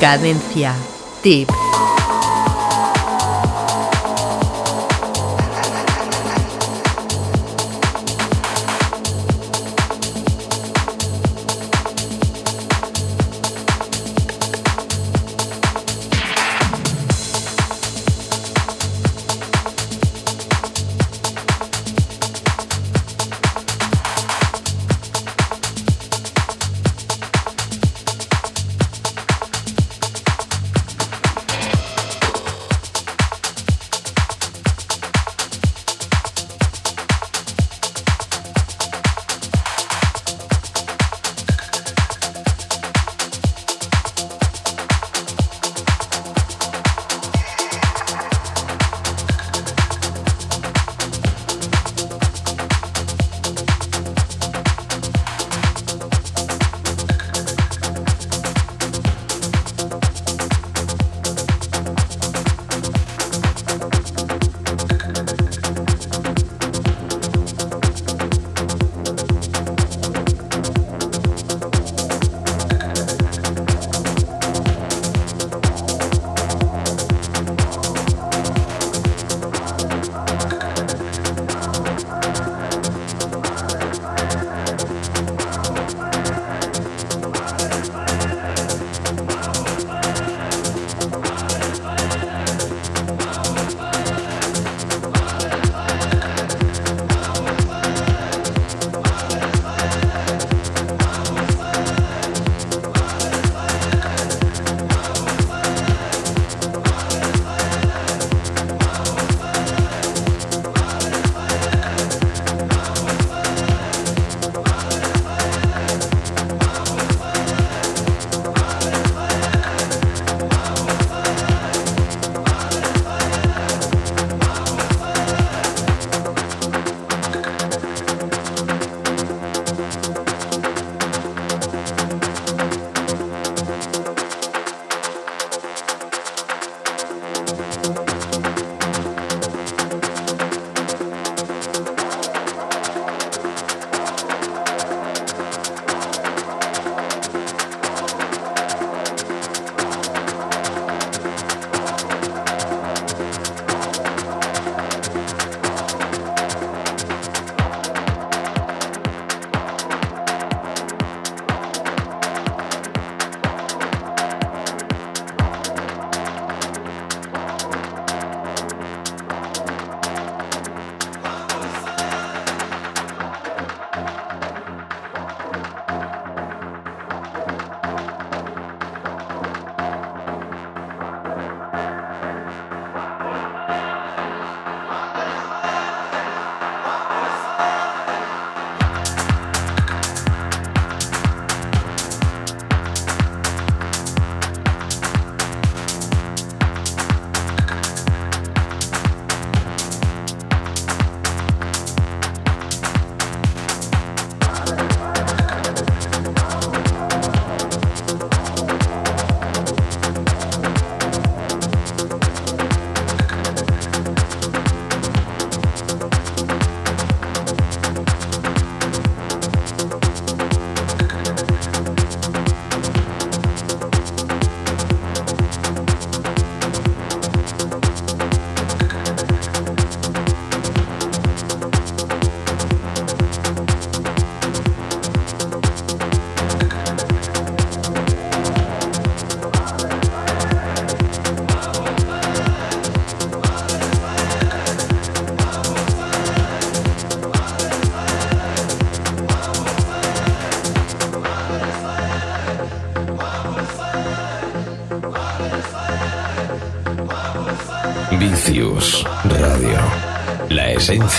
Cadencia. Tip.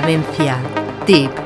Cadencia. Tip.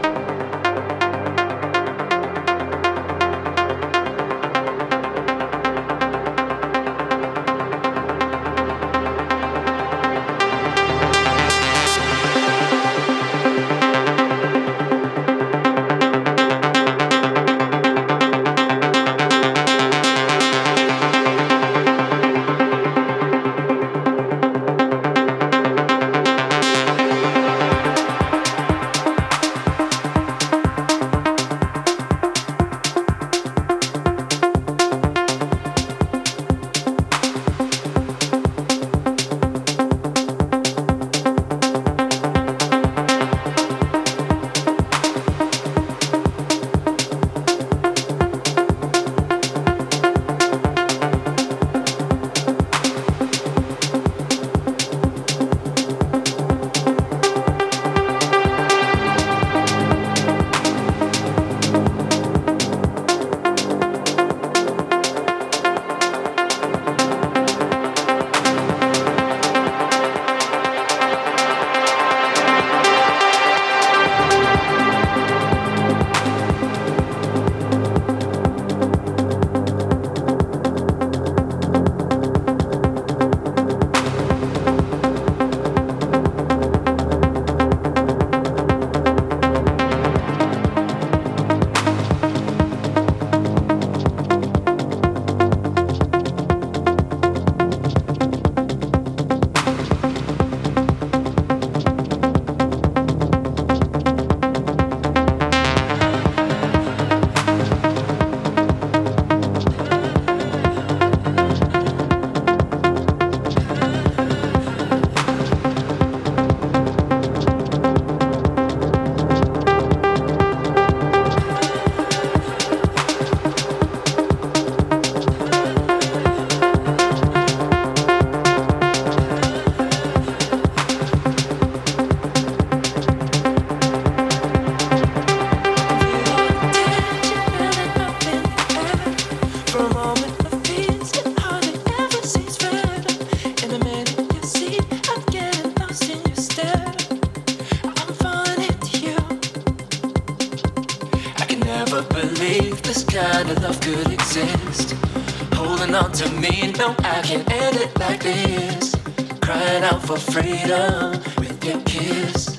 freedom with your kiss.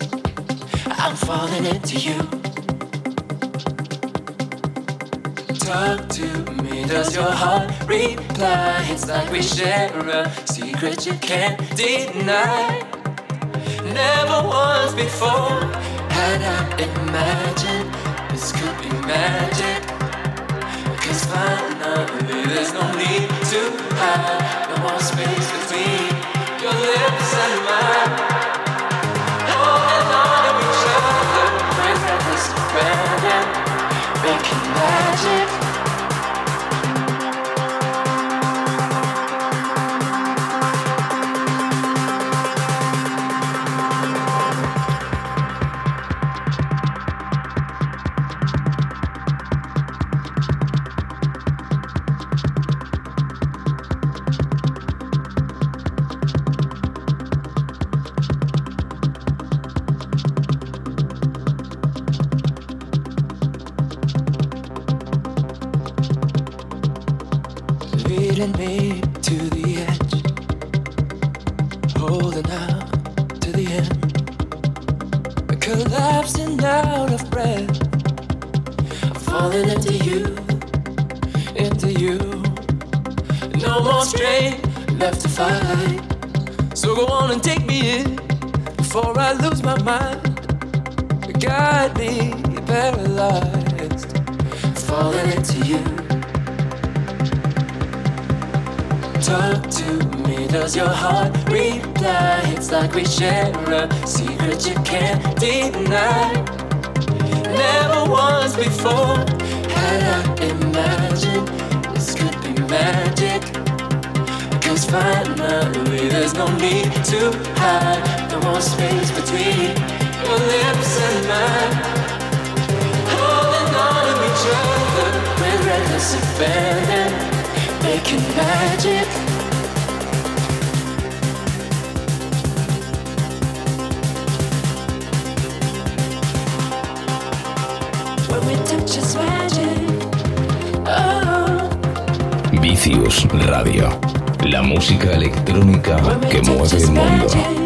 I'm falling into you. Talk to me, does your heart reply? It's like we share a secret you can't deny. Never once before had I imagined this could be magic. Cause finally there's no need to hide, no more space between. Friends at this talk to me? Does your heart reply? It's like we share a secret you can't deny. Never once before had I imagined this could be magic. Cause finally there's no need to hide. No more space between your lips and mine holding on to each other with reckless abandon. making Vicius Radio, la música electrónica que mueve el mundo.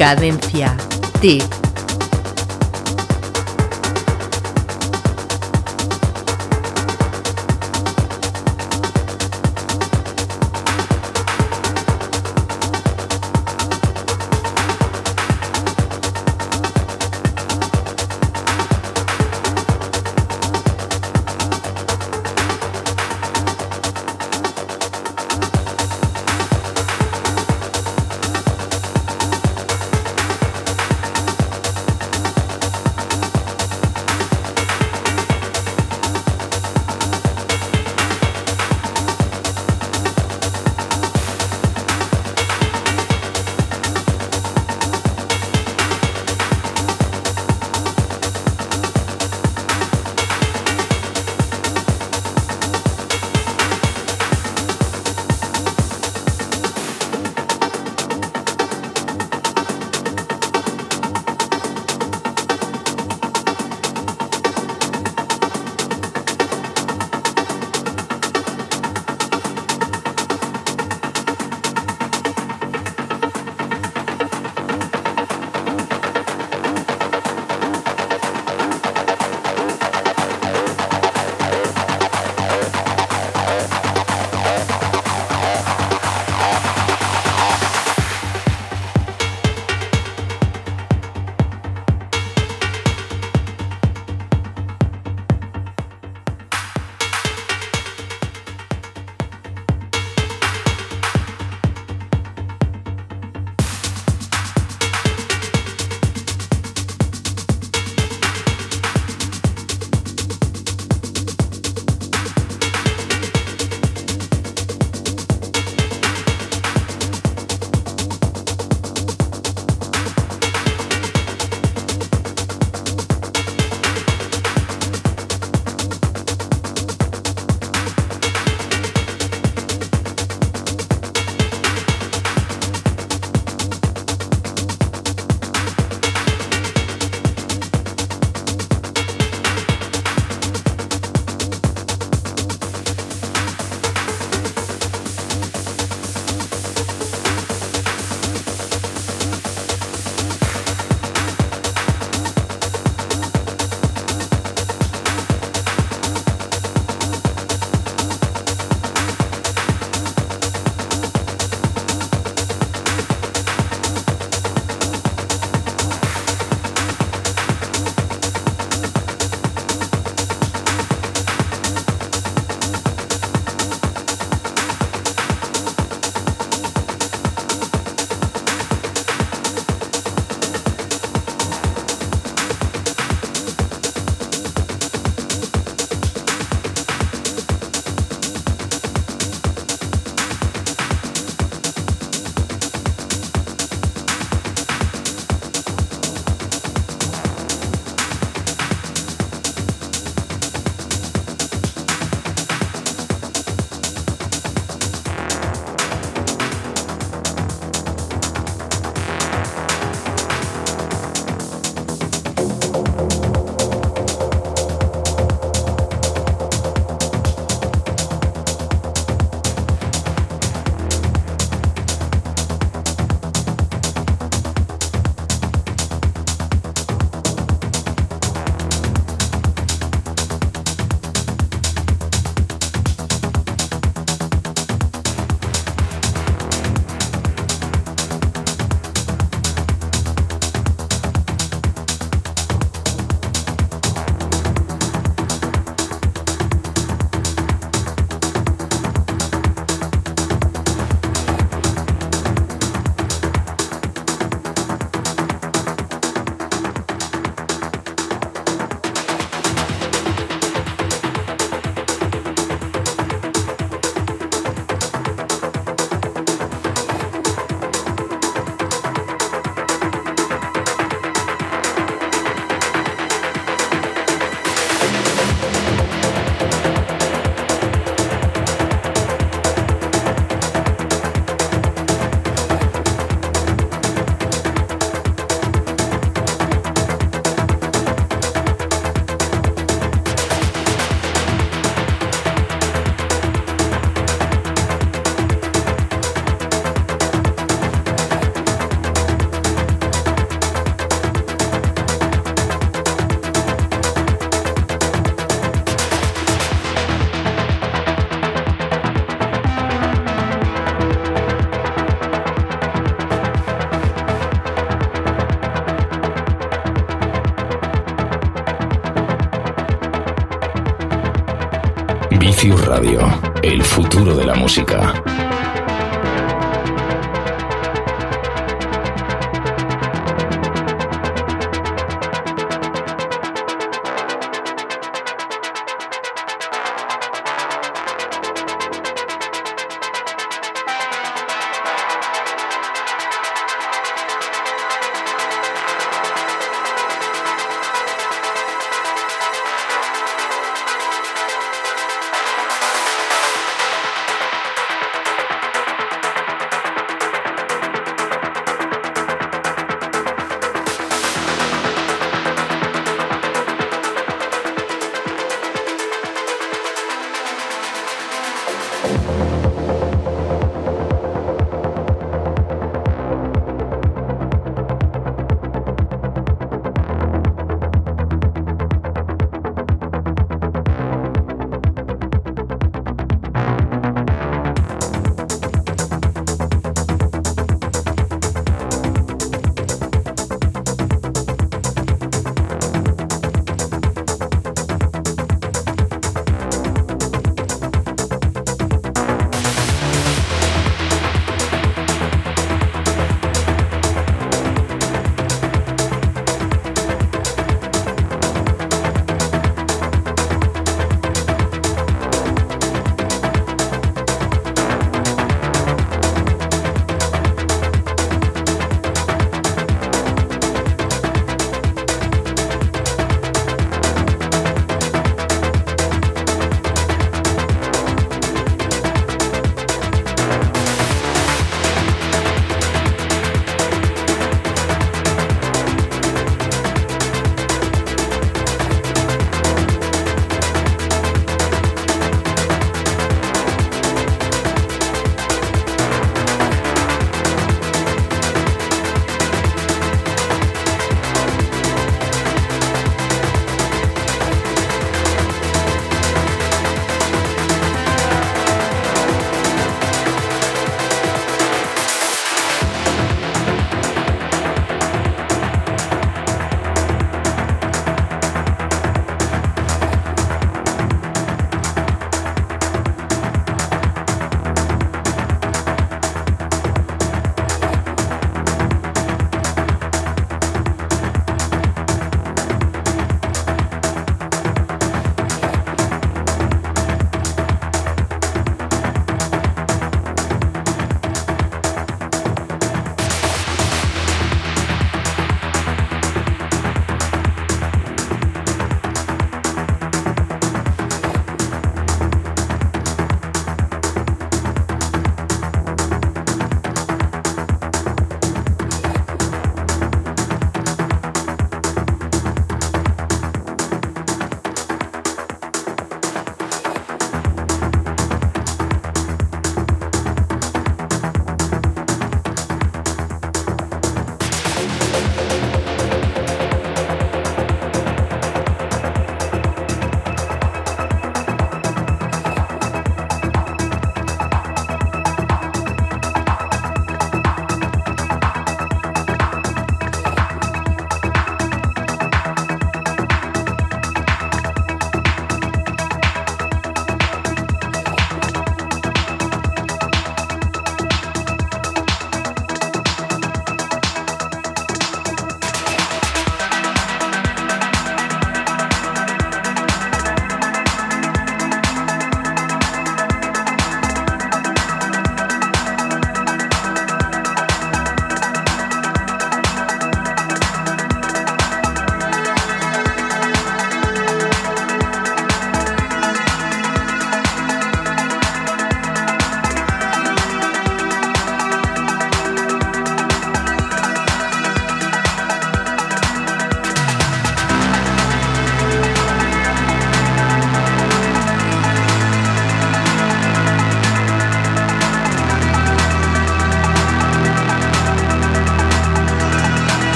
Cadencia. Tip.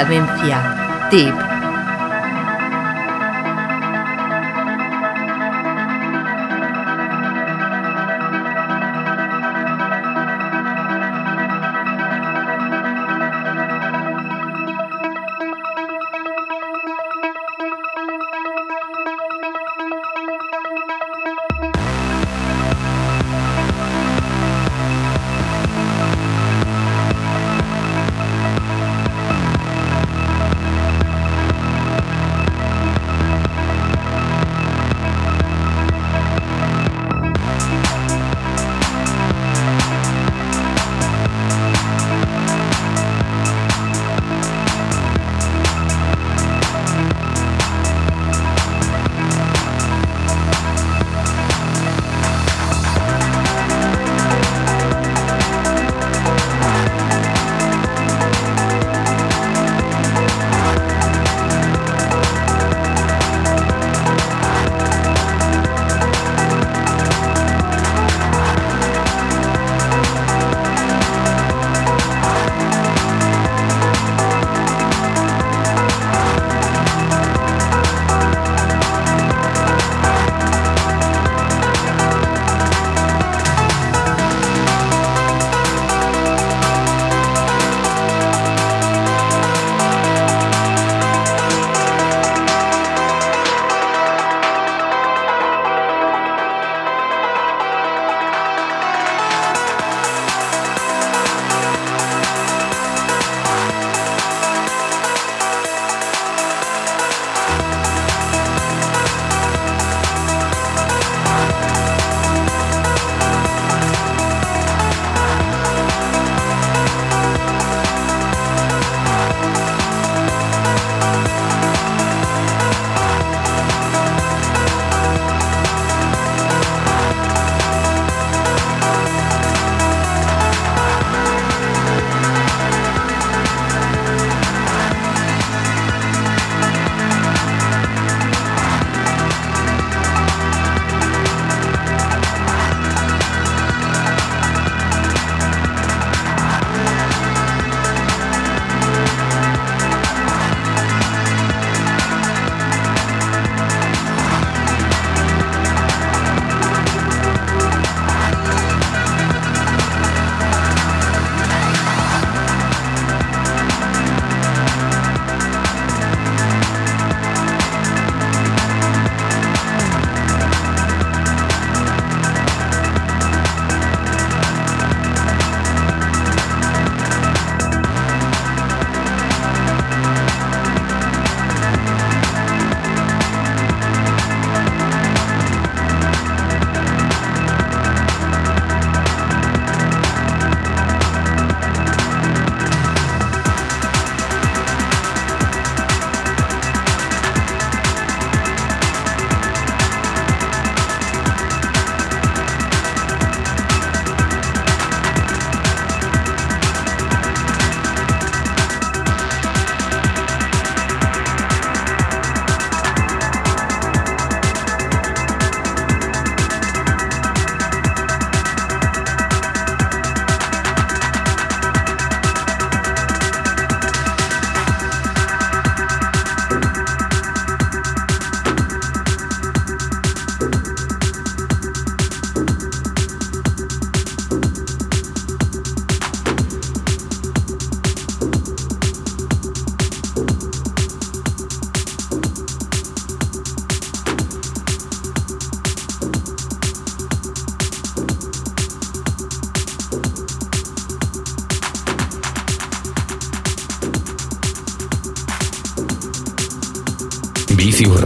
Cadencia. Tip.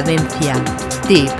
Cadencia. Tip.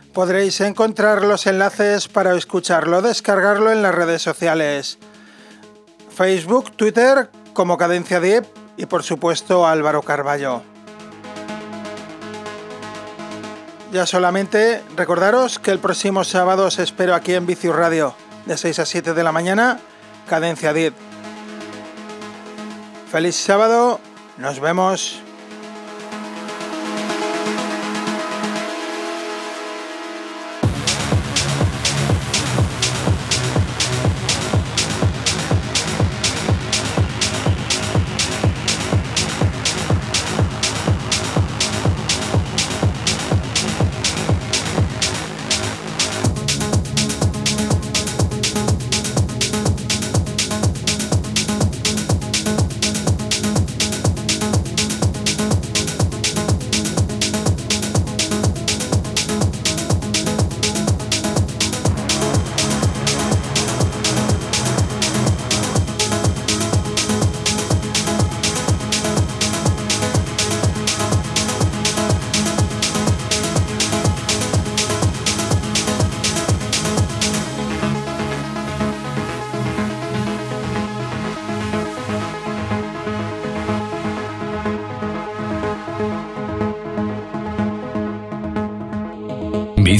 Podréis encontrar los enlaces para escucharlo, descargarlo en las redes sociales. Facebook, Twitter como Cadencia Deep y por supuesto Álvaro Carballo. Ya solamente recordaros que el próximo sábado os espero aquí en Vicius Radio, de 6 a 7 de la mañana, Cadencia Deep. Feliz sábado, nos vemos.